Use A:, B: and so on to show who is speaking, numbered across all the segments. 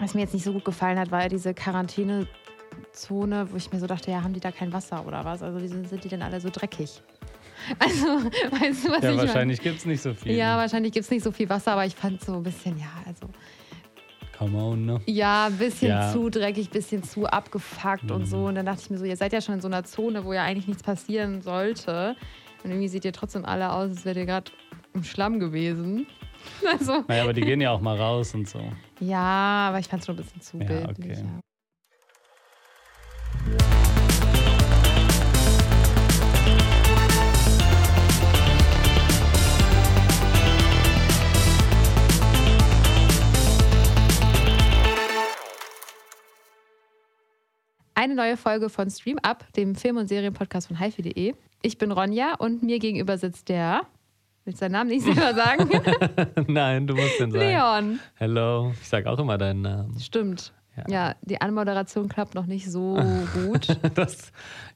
A: Was mir jetzt nicht so gut gefallen hat, war ja diese Quarantänezone, wo ich mir so dachte, ja, haben die da kein Wasser oder was? Also wieso sind die denn alle so dreckig? Also, weißt du, was
B: Ja,
A: ich
B: wahrscheinlich gibt es nicht so viel.
A: Ja, wahrscheinlich gibt es nicht so viel Wasser, aber ich fand so ein bisschen, ja, also
B: Come on, ne?
A: ja, ein bisschen
B: Ja.
A: zu dreckig, ein bisschen zu abgefuckt und so. Und dann dachte ich mir so, ihr seid ja schon in so einer Zone, wo ja eigentlich nichts passieren sollte. Und irgendwie seht ihr trotzdem alle aus, als wärt ihr gerade im Schlamm gewesen. Also,
B: Naja, aber die gehen ja auch mal raus und so.
A: ja, aber ich fand es schon ein bisschen zu
B: Ja,
A: bildlich.
B: okay.
A: Ja. Eine neue Folge von Stream Up, dem Film- und Serienpodcast von hifi.de. Ich bin Ronja und mir gegenüber sitzt der. Willst du deinen Namen nicht selber sagen?
B: Nein, du musst den sagen.
A: Leon.
B: Hello. Ich sag auch immer deinen Namen.
A: Stimmt.
B: Ja.
A: Ja, die Anmoderation klappt noch nicht so gut.
B: Das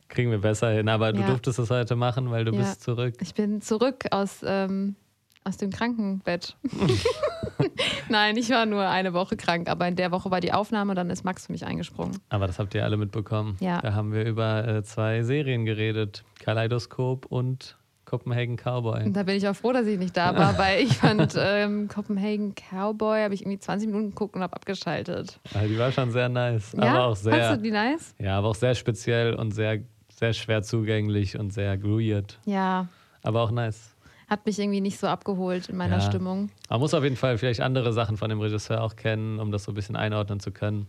B: kriegen wir besser hin. Aber du
A: Ja.
B: durftest es heute machen, weil du
A: Ja.
B: bist zurück.
A: Ich bin zurück aus, ähm, aus dem Krankenbett. Nein, ich war nur eine Woche krank, aber in der Woche war die Aufnahme, dann ist Max für mich eingesprungen.
B: Aber das habt ihr alle mitbekommen.
A: Ja.
B: Da haben wir über äh, zwei Serien geredet. Kaleidoskop und Copenhagen Cowboy.
A: Da bin ich auch froh, dass ich nicht da war, weil ich fand ähm, Copenhagen Cowboy, habe ich irgendwie 20 Minuten geguckt und habe abgeschaltet.
B: Ah, die war schon sehr nice.
A: Ja,
B: Aber auch sehr,
A: fandst du die nice?
B: ja, aber auch sehr speziell und sehr, sehr schwer zugänglich und sehr weird.
A: Ja,
B: Aber auch nice.
A: hat mich irgendwie nicht so abgeholt in meiner
B: Ja.
A: Stimmung.
B: Man muss auf jeden Fall vielleicht andere Sachen von dem Regisseur auch kennen, um das so ein bisschen einordnen zu können.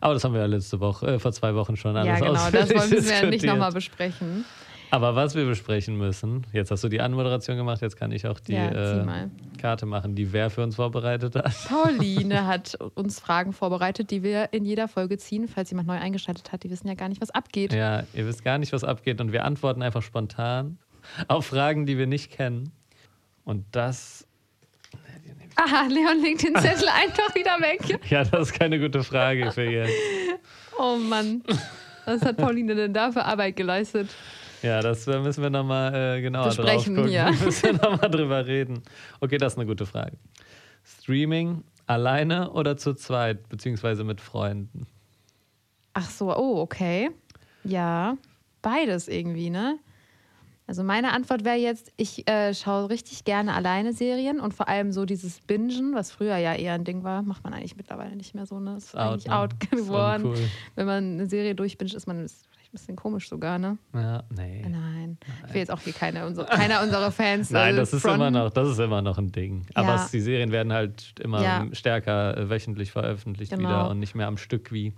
B: Aber das haben wir ja letzte Woche, äh, vor zwei Wochen schon alles
A: ja, genau, das wollen wir nicht
B: diskutiert.
A: nochmal besprechen.
B: Aber was wir besprechen müssen, jetzt hast du die Anmoderation gemacht, jetzt kann ich auch die
A: Ja,
B: äh. Karte machen, die wer für uns vorbereitet hat.
A: Pauline hat uns Fragen vorbereitet, die wir in jeder Folge ziehen, falls jemand neu eingeschaltet hat. Die wissen ja gar nicht, was abgeht.
B: Ja, ihr wisst gar nicht, was abgeht und wir antworten einfach spontan auf Fragen, die wir nicht kennen. Und das,
A: Aha, Leon legt den Zettel einfach wieder weg.
B: ja, das ist keine gute Frage für jetzt.
A: Oh Mann. Was hat Pauline denn da für Arbeit geleistet?
B: Ja, das müssen wir nochmal äh, genauer drauf
A: Besprechen,
B: gucken.
A: ja.
B: müssen wir nochmal drüber reden. Okay, das ist eine gute Frage. Streaming alleine oder zu zweit, beziehungsweise mit Freunden?
A: Ach so, oh, okay. Ja, beides irgendwie, ne? Also meine Antwort wäre jetzt, ich äh, schaue richtig gerne alleine Serien und vor allem so dieses Bingen, was früher ja eher ein Ding war, macht man eigentlich mittlerweile nicht mehr so, ne? Ist eigentlich
B: ne?
A: out geworden.
B: uncool.
A: Wenn man eine Serie durchbingt, ist man bisschen komisch sogar, ne?
B: Ja, nee.
A: Nein. Ich will jetzt auch hier keine, unsere, keiner unserer Fans.
B: Nein,
A: äh,
B: das ist immer noch, das ist immer noch ein Ding. Aber
A: Ja.
B: es, die Serien werden halt immer
A: Ja.
B: stärker äh, wöchentlich veröffentlicht
A: Genau.
B: wieder und nicht mehr am Stück wie,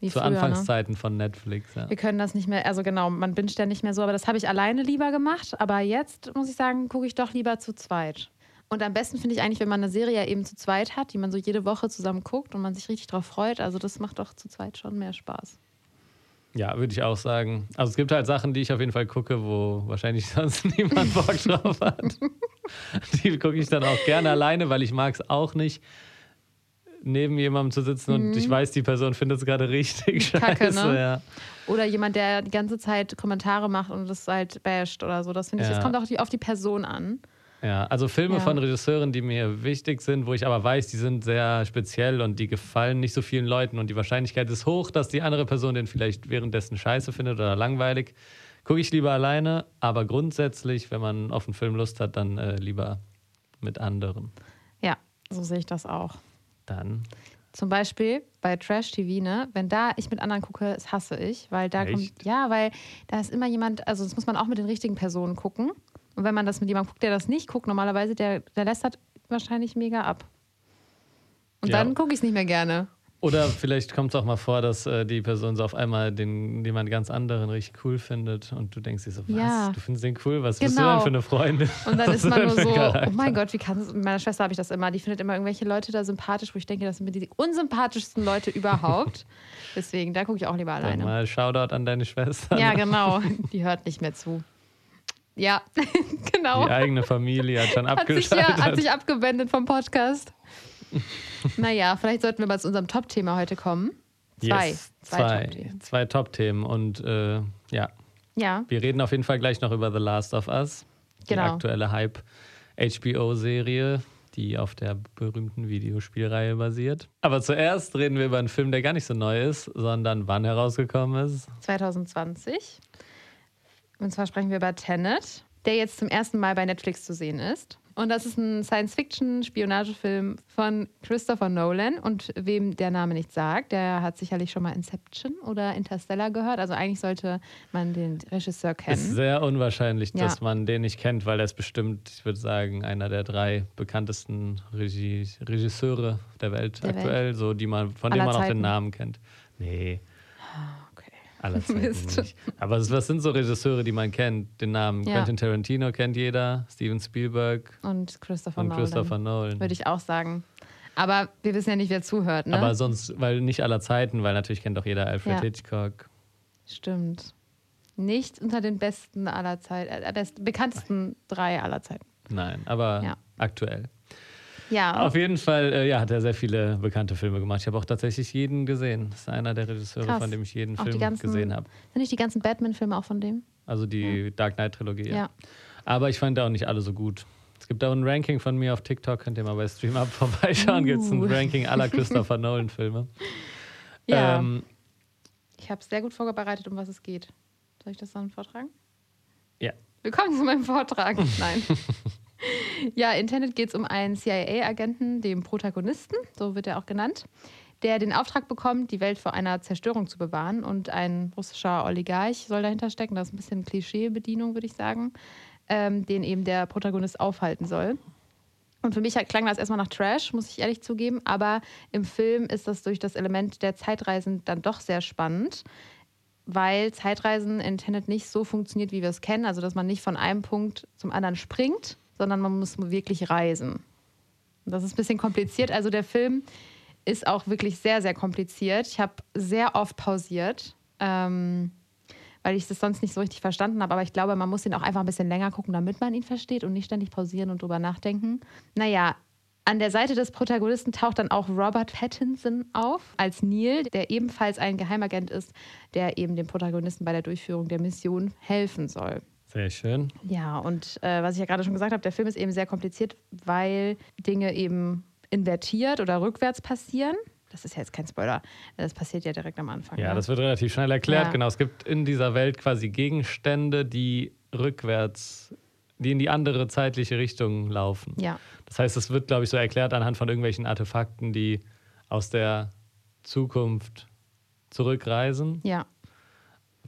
A: Wie
B: zu
A: früher, ne?
B: Anfangszeiten von Netflix. Ja.
A: Wir können das nicht mehr, also genau, man binscht ja nicht mehr so, aber das habe ich alleine lieber gemacht. Aber jetzt muss ich sagen, gucke ich doch lieber zu zweit. Und am besten finde ich eigentlich, wenn man eine Serie eben zu zweit hat, die man so jede Woche zusammen guckt und man sich richtig drauf freut. Also das macht doch zu zweit schon mehr Spaß.
B: Ja, würde ich auch sagen. Also es gibt halt Sachen, die ich auf jeden Fall gucke, wo wahrscheinlich sonst niemand Bock drauf hat. Die gucke ich dann auch gerne alleine, weil ich mag es auch nicht, neben jemandem zu sitzen und ich weiß, die Person findet es gerade richtig
A: Mhm. Kacke,
B: scheiße.
A: ne?
B: Ja.
A: Oder jemand, der die ganze Zeit Kommentare macht und das halt basht oder so. Das finde ich,
B: Ja.
A: es kommt auch auf die Person an.
B: Ja, also Filme
A: Ja.
B: von Regisseuren, die mir wichtig sind, wo ich aber weiß, die sind sehr speziell und die gefallen nicht so vielen Leuten und die Wahrscheinlichkeit ist hoch, dass die andere Person den vielleicht währenddessen scheiße findet oder langweilig. Gucke ich lieber alleine, aber grundsätzlich, wenn man auf einen Film Lust hat, dann äh, lieber mit anderen.
A: Ja, so sehe ich das auch.
B: Dann
A: Zum Beispiel bei Trash TV, ne? Wenn da ich mit anderen gucke, das hasse ich, weil da
B: Echt?
A: kommt, ja, weil da ist immer jemand, also das muss man auch mit den richtigen Personen gucken. Und wenn man das mit jemandem guckt, der das nicht guckt, normalerweise, der, der lästert wahrscheinlich mega ab. Und
B: Ja.
A: dann gucke ich es nicht mehr gerne.
B: Oder vielleicht kommt es auch mal vor, dass äh, die Person so auf einmal den jemand ganz anderen richtig cool findet und du denkst dir so, was?
A: Ja.
B: Du findest den cool? Was bist du
A: Genau.
B: denn für eine Freundin?
A: Und dann ist man nur so,
B: Charakter?
A: oh mein Gott, wie kann es, mit meiner Schwester habe ich das immer, die findet immer irgendwelche Leute da sympathisch, wo ich denke, das sind die unsympathischsten Leute überhaupt. Deswegen, da gucke ich auch lieber
B: Dann
A: alleine.
B: mal Shoutout an deine Schwester.
A: Ja, genau. Die hört nicht mehr zu. Ja, genau.
B: Die eigene Familie hat schon
A: Hat sich,
B: abgeschaltet.
A: ja, hat sich abgewendet vom Podcast. naja, vielleicht sollten wir mal zu unserem Top-Thema heute kommen. Zwei.
B: Yes,
A: Zwei
B: zwei,
A: Top-Themen.
B: zwei Top-Themen. Und äh, ja,
A: Ja,
B: wir reden auf jeden Fall gleich noch über The Last of Us. Die
A: Genau.
B: aktuelle Hype-HBO-Serie, die auf der berühmten Videospielreihe basiert. Aber zuerst reden wir über einen Film, der gar nicht so neu ist, sondern wann herausgekommen ist.
A: 2020. Und zwar sprechen wir über Tenet, der jetzt zum ersten Mal bei Netflix zu sehen ist. Und das ist ein Science-Fiction-Spionagefilm von Christopher Nolan. Und wem der Name nicht sagt, der hat sicherlich schon mal Inception oder Interstellar gehört. Also eigentlich sollte man den Regisseur kennen.
B: Ist sehr unwahrscheinlich, ja. dass man den nicht kennt, weil er ist bestimmt, ich würde sagen, einer der drei bekanntesten Regie Regisseure der Welt der aktuell, Welt. so die man, von dem man auch den Namen kennt. Nee. Aller Zeiten nicht. Aber was sind so Regisseure, die man kennt? Den Namen ja. Quentin Tarantino kennt jeder, Steven Spielberg
A: und Christopher,
B: und
A: Nolan.
B: Christopher Nolan.
A: Würde ich auch sagen. Aber wir wissen ja nicht, wer zuhört. Ne?
B: Aber sonst, weil nicht aller Zeiten, weil natürlich kennt doch jeder Alfred ja. Hitchcock.
A: Stimmt. Nicht unter den besten aller Zeiten, äh, best, bekanntesten drei aller Zeiten.
B: Nein, aber ja. aktuell.
A: Ja.
B: Auf jeden Fall äh, ja, hat er sehr viele bekannte Filme gemacht. Ich habe auch tatsächlich jeden gesehen. Das ist einer der Regisseure, Krass. von dem ich jeden auch Film ganzen, gesehen habe.
A: Sind nicht die ganzen Batman-Filme auch von dem?
B: Also die ja. Dark Knight-Trilogie,
A: ja. ja.
B: Aber ich fand auch nicht alle so gut. Es gibt auch ein Ranking von mir auf TikTok, könnt ihr mal bei StreamUp vorbeischauen. Uh. Gibt es ein Ranking aller Christopher Nolan-Filme.
A: Ja. Ähm, ich habe es sehr gut vorbereitet, um was es geht. Soll ich das dann vortragen?
B: Ja.
A: Willkommen zu meinem Vortrag. Nein. Ja, in Tenet geht es um einen CIA-Agenten, dem Protagonisten, so wird er auch genannt, der den Auftrag bekommt, die Welt vor einer Zerstörung zu bewahren. Und ein russischer Oligarch soll dahinter stecken. Das ist ein bisschen Klischeebedienung, würde ich sagen, ähm, den eben der Protagonist aufhalten soll. Und für mich klang das erstmal nach Trash, muss ich ehrlich zugeben. Aber im Film ist das durch das Element der Zeitreisen dann doch sehr spannend weil Zeitreisen in Tenet nicht so funktioniert, wie wir es kennen. Also, dass man nicht von einem Punkt zum anderen springt, sondern man muss wirklich reisen. Das ist ein bisschen kompliziert. Also der Film ist auch wirklich sehr, sehr kompliziert. Ich habe sehr oft pausiert, ähm, weil ich das sonst nicht so richtig verstanden habe. Aber ich glaube, man muss ihn auch einfach ein bisschen länger gucken, damit man ihn versteht und nicht ständig pausieren und drüber nachdenken. Naja, an der Seite des Protagonisten taucht dann auch Robert Pattinson auf als Neil, der ebenfalls ein Geheimagent ist, der eben dem Protagonisten bei der Durchführung der Mission helfen soll.
B: Sehr schön.
A: Ja, und äh, was ich ja gerade schon gesagt habe, der Film ist eben sehr kompliziert, weil Dinge eben invertiert oder rückwärts passieren. Das ist ja jetzt kein Spoiler. Das passiert ja direkt am Anfang.
B: Ja. Ne? das wird relativ schnell erklärt. Ja. Genau, es gibt in dieser Welt quasi Gegenstände, die rückwärts, die in die andere zeitliche Richtung laufen.
A: Ja.
B: Das heißt, es wird, glaube ich, so erklärt anhand von irgendwelchen Artefakten, die aus der Zukunft zurückreisen.
A: Ja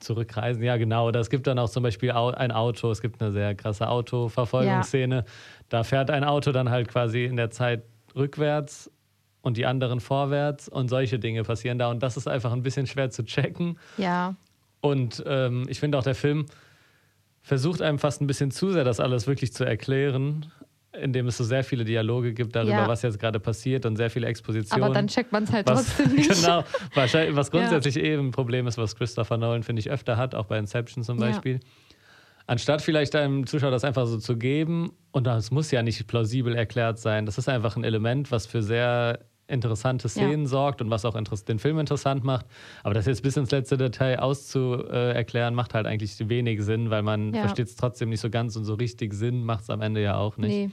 B: zurückreisen. Ja, genau. Oder es gibt dann auch zum Beispiel ein Auto. Es gibt eine sehr krasse Autoverfolgungsszene. Ja. Da fährt ein Auto dann halt quasi in der Zeit rückwärts und die anderen vorwärts und solche Dinge passieren da. Und das ist einfach ein bisschen schwer zu checken.
A: Ja.
B: Und ähm, ich finde auch, der Film versucht einem fast ein bisschen zu sehr, das alles wirklich zu erklären in dem es so sehr viele Dialoge gibt darüber, ja. was jetzt gerade passiert und sehr viele Expositionen.
A: Aber dann checkt man es halt was, trotzdem nicht.
B: Genau, wahrscheinlich, was grundsätzlich ja. eben ein Problem ist, was Christopher Nolan, finde ich, öfter hat, auch bei Inception zum Beispiel. Ja. Anstatt vielleicht einem Zuschauer das einfach so zu geben, und das muss ja nicht plausibel erklärt sein, das ist einfach ein Element, was für sehr interessante Szenen ja. sorgt und was auch den Film interessant macht. Aber das jetzt bis ins letzte Detail auszuerklären, macht halt eigentlich wenig Sinn, weil man ja. versteht es trotzdem nicht so ganz und so richtig Sinn macht es am Ende ja auch nicht. Nee.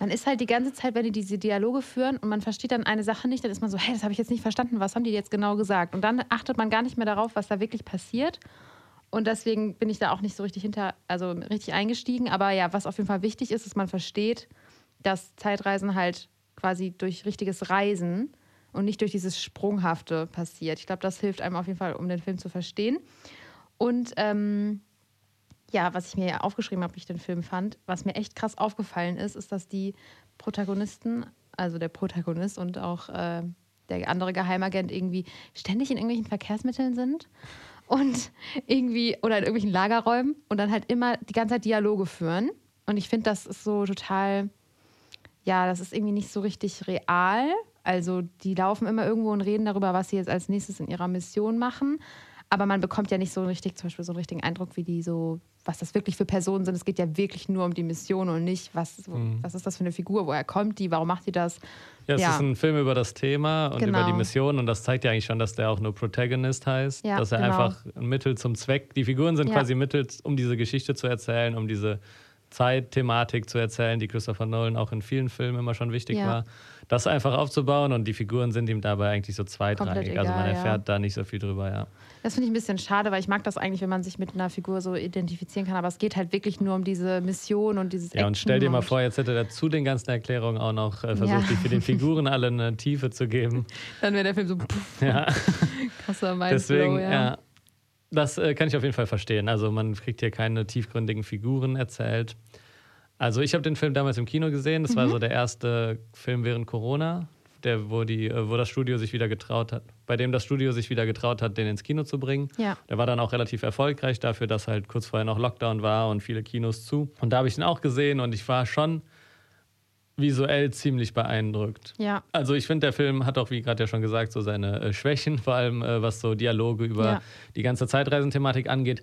A: Man ist halt die ganze Zeit, wenn die diese Dialoge führen und man versteht dann eine Sache nicht, dann ist man so, hey, das habe ich jetzt nicht verstanden, was haben die jetzt genau gesagt? Und dann achtet man gar nicht mehr darauf, was da wirklich passiert. Und deswegen bin ich da auch nicht so richtig hinter, also richtig eingestiegen. Aber ja, was auf jeden Fall wichtig ist, ist, man versteht, dass Zeitreisen halt quasi durch richtiges Reisen und nicht durch dieses Sprunghafte passiert. Ich glaube, das hilft einem auf jeden Fall, um den Film zu verstehen. Und ähm, ja, was ich mir aufgeschrieben habe, wie ich den Film fand, was mir echt krass aufgefallen ist, ist, dass die Protagonisten, also der Protagonist und auch äh, der andere Geheimagent irgendwie ständig in irgendwelchen Verkehrsmitteln sind und irgendwie oder in irgendwelchen Lagerräumen und dann halt immer die ganze Zeit Dialoge führen. Und ich finde, das ist so total ja, das ist irgendwie nicht so richtig real. Also die laufen immer irgendwo und reden darüber, was sie jetzt als nächstes in ihrer Mission machen. Aber man bekommt ja nicht so richtig, zum Beispiel so einen richtigen Eindruck, wie die so, was das wirklich für Personen sind. Es geht ja wirklich nur um die Mission und nicht, was, mhm. was ist das für eine Figur, woher kommt die, warum macht die das?
B: Ja, es ja. ist ein Film über das Thema und genau. über die Mission und das zeigt ja eigentlich schon, dass der auch nur Protagonist heißt. Ja, dass er genau. einfach ein Mittel zum Zweck, die Figuren sind ja. quasi Mittel, um diese Geschichte zu erzählen, um diese Zeitthematik zu erzählen, die Christopher Nolan auch in vielen Filmen immer schon wichtig
A: Ja.
B: war. Das einfach aufzubauen und die Figuren sind ihm dabei eigentlich so zweitrangig.
A: Komplett
B: also man
A: egal, ja.
B: erfährt da nicht so viel drüber, ja.
A: Das finde ich ein bisschen schade, weil ich mag das eigentlich, wenn man sich mit einer Figur so identifizieren kann. Aber es geht halt wirklich nur um diese Mission und dieses
B: Ja, und stell dir mal vor, jetzt hätte er zu den ganzen Erklärungen auch noch äh, versucht,
A: Ja.
B: die für den Figuren alle eine Tiefe zu geben.
A: Dann wäre der Film so pff,
B: Ja.
A: krasser
B: Deswegen,
A: ja.
B: ja. Das äh, kann ich auf jeden Fall verstehen. Also man kriegt hier keine tiefgründigen Figuren erzählt. Also ich habe den Film damals im Kino gesehen. Das war
A: Mhm.
B: so der erste Film während Corona, der, wo, die, äh, wo das Studio sich wieder getraut hat, bei dem das Studio sich wieder getraut hat, den ins Kino zu bringen.
A: Ja.
B: Der war dann auch relativ erfolgreich dafür, dass halt kurz vorher noch Lockdown war und viele Kinos zu. Und da habe ich ihn auch gesehen und ich war schon visuell ziemlich beeindruckt.
A: Ja,
B: Also ich finde, der Film hat auch, wie gerade ja schon gesagt, so seine äh, Schwächen, vor allem äh, was so Dialoge über
A: Ja.
B: die ganze Zeitreisenthematik angeht.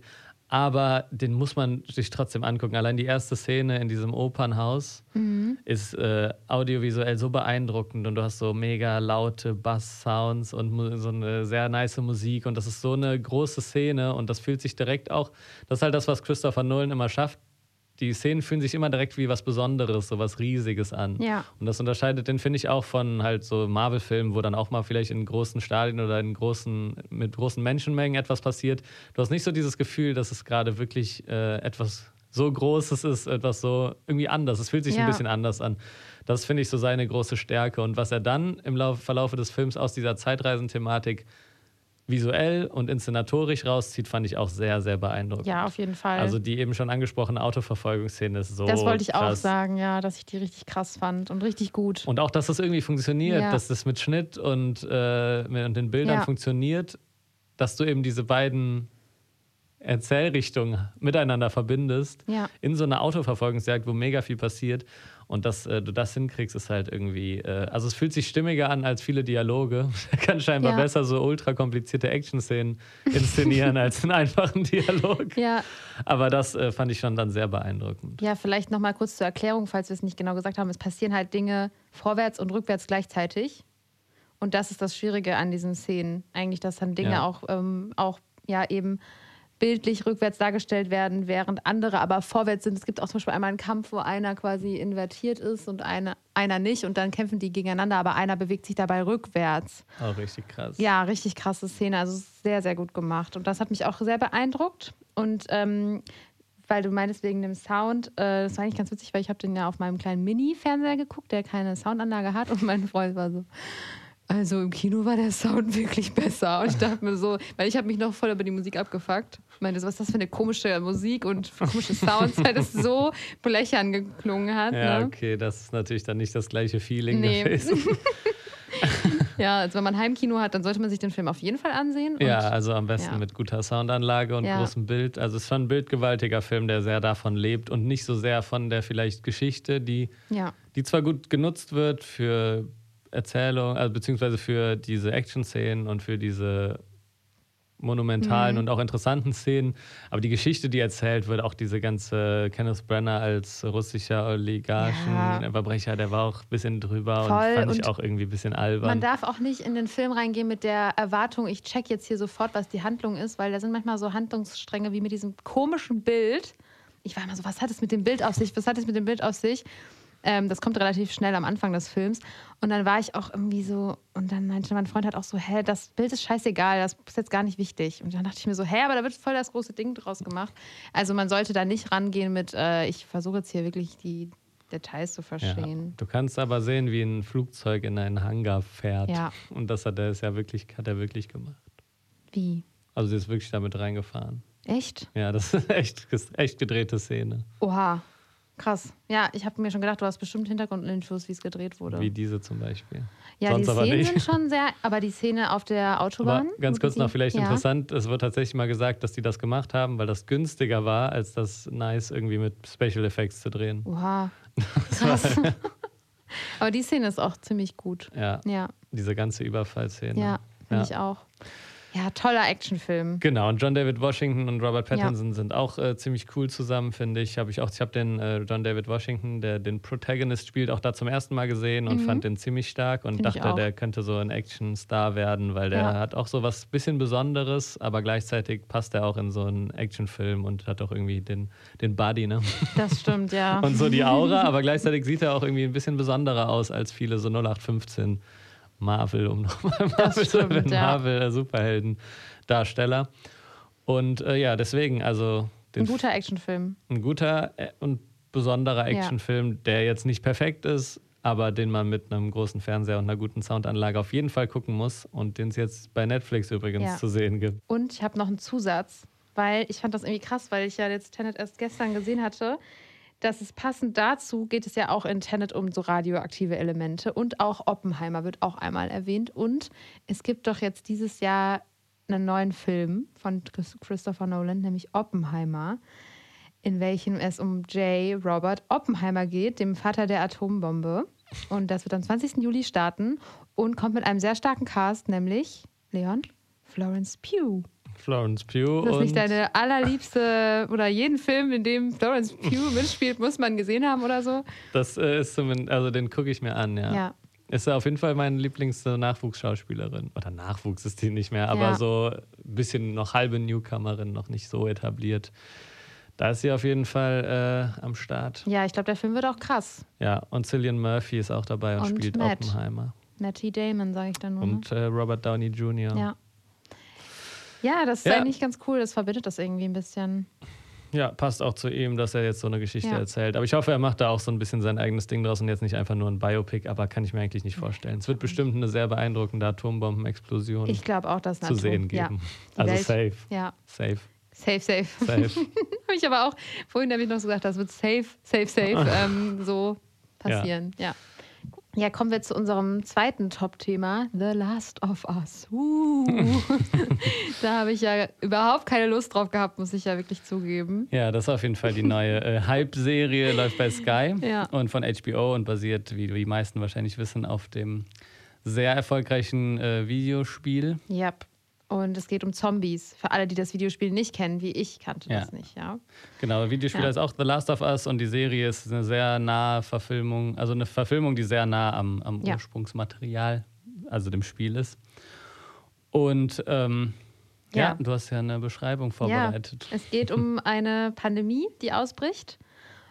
B: Aber den muss man sich trotzdem angucken. Allein die erste Szene in diesem Opernhaus
A: Mhm.
B: ist äh, audiovisuell so beeindruckend und du hast so mega laute Bass-Sounds und so eine sehr nice Musik und das ist so eine große Szene und das fühlt sich direkt auch, das ist halt das, was Christopher Nolan immer schafft. Die Szenen fühlen sich immer direkt wie was Besonderes, so was Riesiges an.
A: Ja.
B: Und das unterscheidet den, finde ich, auch von halt so Marvel-Filmen, wo dann auch mal vielleicht in großen Stadien oder in großen, mit großen Menschenmengen etwas passiert. Du hast nicht so dieses Gefühl, dass es gerade wirklich äh, etwas so Großes ist, etwas so irgendwie anders. Es fühlt sich
A: Ja.
B: ein bisschen anders an. Das finde ich so seine große Stärke. Und was er dann im Lauf, Verlaufe des Films aus dieser Zeitreisenthematik visuell und inszenatorisch rauszieht, fand ich auch sehr, sehr beeindruckend.
A: ja, auf jeden Fall.
B: Also die eben schon angesprochene Autoverfolgungsszene ist so
A: das wollte ich auch
B: krass.
A: sagen, ja, dass ich die richtig krass fand und richtig gut.
B: Und auch, dass das irgendwie funktioniert,
A: Ja.
B: dass das mit Schnitt und, äh, mit, und den Bildern
A: Ja.
B: funktioniert, dass du eben diese beiden Erzählrichtungen miteinander verbindest
A: Ja.
B: in so einer Autoverfolgungsjagd, wo mega viel passiert und dass äh, du das hinkriegst, ist halt irgendwie, äh, also es fühlt sich stimmiger an als viele Dialoge. Er kann scheinbar
A: Ja.
B: besser so ultra komplizierte Action-Szenen inszenieren als einen einfachen Dialog.
A: Ja,
B: Aber das äh, fand ich schon dann sehr beeindruckend.
A: ja, vielleicht noch mal kurz zur Erklärung, falls wir es nicht genau gesagt haben. Es passieren halt Dinge vorwärts und rückwärts gleichzeitig. Und das ist das Schwierige an diesen Szenen. Eigentlich, dass dann Dinge
B: Ja.
A: auch, ähm, auch ja eben bildlich rückwärts dargestellt werden, während andere aber vorwärts sind. Es gibt auch zum Beispiel einmal einen Kampf, wo einer quasi invertiert ist und eine, einer nicht. Und dann kämpfen die gegeneinander, aber einer bewegt sich dabei rückwärts.
B: Auch richtig krass.
A: Ja, richtig krasse Szene. Also sehr, sehr gut gemacht. Und das hat mich auch sehr beeindruckt. Und ähm, weil du meintest wegen dem Sound, äh, das war eigentlich ganz witzig, weil ich habe den ja auf meinem kleinen Mini-Fernseher geguckt, der keine Soundanlage hat. Und mein Freund war so, also im Kino war der Sound wirklich besser. Und ich dachte mir so, weil ich habe mich noch voll über die Musik abgefuckt. Ich meinte, so, was ist das für eine komische Musik und komische Sounds, weil das so blechern geklungen hat.
B: Ja,
A: ne?
B: okay, das ist natürlich dann nicht das gleiche Feeling
A: Nee.
B: gewesen.
A: Ja, also wenn man Heimkino hat, dann sollte man sich den Film auf jeden Fall ansehen.
B: Ja, also am besten
A: ja.
B: mit guter Soundanlage und
A: Ja.
B: großem Bild. Also es ist schon ein bildgewaltiger Film, der sehr davon lebt und nicht so sehr von der vielleicht Geschichte, die,
A: ja.
B: die zwar gut genutzt wird für Erzählung, also beziehungsweise für diese Action-Szenen und für diese monumentalen
A: Mhm.
B: und auch interessanten Szenen, aber die Geschichte, die erzählt wird, auch diese ganze Kenneth Brenner als russischer Oligarchenverbrecher, der war auch ein bisschen drüber
A: Voll,
B: und fand ich
A: und
B: auch irgendwie ein bisschen albern.
A: Man darf auch nicht in den Film reingehen mit der Erwartung, ich check jetzt hier sofort, was die Handlung ist, weil da sind manchmal so Handlungsstränge wie mit diesem komischen Bild. Ich war immer so, was hat es mit dem Bild auf sich? Was hat es mit dem Bild auf sich? Ähm, das kommt relativ schnell am Anfang des Films. Und dann war ich auch irgendwie so, und dann meinte mein Freund halt auch so, hä, das Bild ist scheißegal, das ist jetzt gar nicht wichtig. Und dann dachte ich mir so, hä, aber da wird voll das große Ding draus gemacht. Also man sollte da nicht rangehen mit, äh, ich versuche jetzt hier wirklich die Details zu
B: Ja.
A: verstehen.
B: Du kannst aber sehen, wie ein Flugzeug in einen Hangar fährt.
A: Ja.
B: Und das hat er ja wirklich, hat er wirklich gemacht.
A: Wie?
B: Also sie ist wirklich damit reingefahren.
A: Echt?
B: Ja, das ist echt, echt gedrehte Szene.
A: Oha, krass. Ja, ich habe mir schon gedacht, du hast bestimmt Hintergrundinfos, wie es gedreht wurde.
B: Wie diese zum Beispiel.
A: ja,
B: sonst
A: die
B: aber
A: Szenen sind schon sehr, aber die Szene auf der
B: Aber
A: Autobahn.
B: ganz
A: wo
B: kurz noch vielleicht
A: ja.
B: interessant, es wird tatsächlich mal gesagt, dass die das gemacht haben, weil das günstiger war, als das nice irgendwie mit Special Effects zu drehen.
A: Oha, krass. aber die Szene ist auch ziemlich gut.
B: Ja,
A: Ja,
B: diese ganze Überfallszene.
A: ja, finde
B: Ja.
A: ich auch. Ja, toller Actionfilm.
B: Genau, und John David Washington und Robert Pattinson ja. sind auch äh, ziemlich cool zusammen, finde ich. Hab ich ich habe den äh, John David Washington, der den Protagonist spielt, auch da zum ersten Mal gesehen und mhm. fand den ziemlich stark und Find dachte, der könnte so ein Actionstar werden, weil der ja. hat auch so was bisschen Besonderes, aber gleichzeitig passt er auch in so einen Actionfilm und hat auch irgendwie den, den Body, ne?
A: Das stimmt, ja.
B: und so die Aura, aber gleichzeitig sieht er auch irgendwie ein bisschen besonderer aus als viele so 0815 Marvel, um nochmal Marvel zu erwähnen, ja. Marvel, Superhelden-Darsteller. Und äh, ja, deswegen, also.
A: ein guter Actionfilm.
B: Ein guter äh, und besonderer Actionfilm, ja. der jetzt nicht perfekt ist, aber den man mit einem großen Fernseher und einer guten Soundanlage auf jeden Fall gucken muss und den es jetzt bei Netflix übrigens ja. zu sehen gibt.
A: Und ich habe noch einen Zusatz, weil ich fand das irgendwie krass, weil ich ja jetzt Tenet erst gestern gesehen hatte dass es passend dazu geht es ja auch in Tenet um so radioaktive Elemente und auch Oppenheimer wird auch einmal erwähnt. Und es gibt doch jetzt dieses Jahr einen neuen Film von Christopher Nolan, nämlich Oppenheimer, in welchem es um J. Robert Oppenheimer geht, dem Vater der Atombombe. Und das wird am 20. Juli starten und kommt mit einem sehr starken Cast, nämlich Leon Florence Pugh.
B: Florence Pugh.
A: Das ist nicht deine allerliebste oder jeden Film, in dem Florence Pugh mitspielt, muss man gesehen haben oder so?
B: Das äh, ist zumindest, also den gucke ich mir an, ja. ja. Ist auf jeden Fall meine Lieblings-Nachwuchsschauspielerin. Oder Nachwuchs ist die nicht mehr, aber ja. so ein bisschen noch halbe Newcomerin, noch nicht so etabliert. Da ist sie auf jeden Fall äh, am Start.
A: Ja, ich glaube, der Film wird auch krass.
B: Ja, und Cillian Murphy ist auch dabei und, und spielt Matt. Oppenheimer.
A: Matty Damon, sage ich dann nur.
B: Und äh, Robert Downey Jr.
A: Ja. Ja, das ist ja. eigentlich ganz cool. Das verbindet das irgendwie ein bisschen.
B: Ja, passt auch zu ihm, dass er jetzt so eine Geschichte ja. erzählt. Aber ich hoffe, er macht da auch so ein bisschen sein eigenes Ding draus und jetzt nicht einfach nur ein Biopic, aber kann ich mir eigentlich nicht vorstellen. Es wird bestimmt eine sehr beeindruckende Atombombenexplosion
A: ich auch, dass
B: zu sehen geben. Ja. Also safe.
A: Ja.
B: Safe.
A: Safe, safe. Safe. habe ich aber auch, vorhin habe ich noch so gesagt, das wird safe, safe, safe ähm, so passieren. Ja. Ja. Kommen wir zu unserem zweiten Top-Thema, The Last of Us. Uh. da habe ich ja überhaupt keine Lust drauf gehabt, muss ich ja wirklich zugeben.
B: Ja, das ist auf jeden Fall die neue äh, Hype-Serie, läuft bei Sky
A: ja.
B: und von HBO und basiert, wie die meisten wahrscheinlich wissen, auf dem sehr erfolgreichen äh, Videospiel.
A: Ja. Yep. Und es geht um Zombies. Für alle, die das Videospiel nicht kennen, wie ich kannte ja. das nicht, ja.
B: Genau, Videospiel ja. ist auch The Last of Us und die Serie ist eine sehr nahe Verfilmung, also eine Verfilmung, die sehr nah am, am ja. Ursprungsmaterial, also dem Spiel ist. Und ähm, ja. du hast ja eine Beschreibung vorbereitet.
A: Es geht um eine Pandemie, die ausbricht.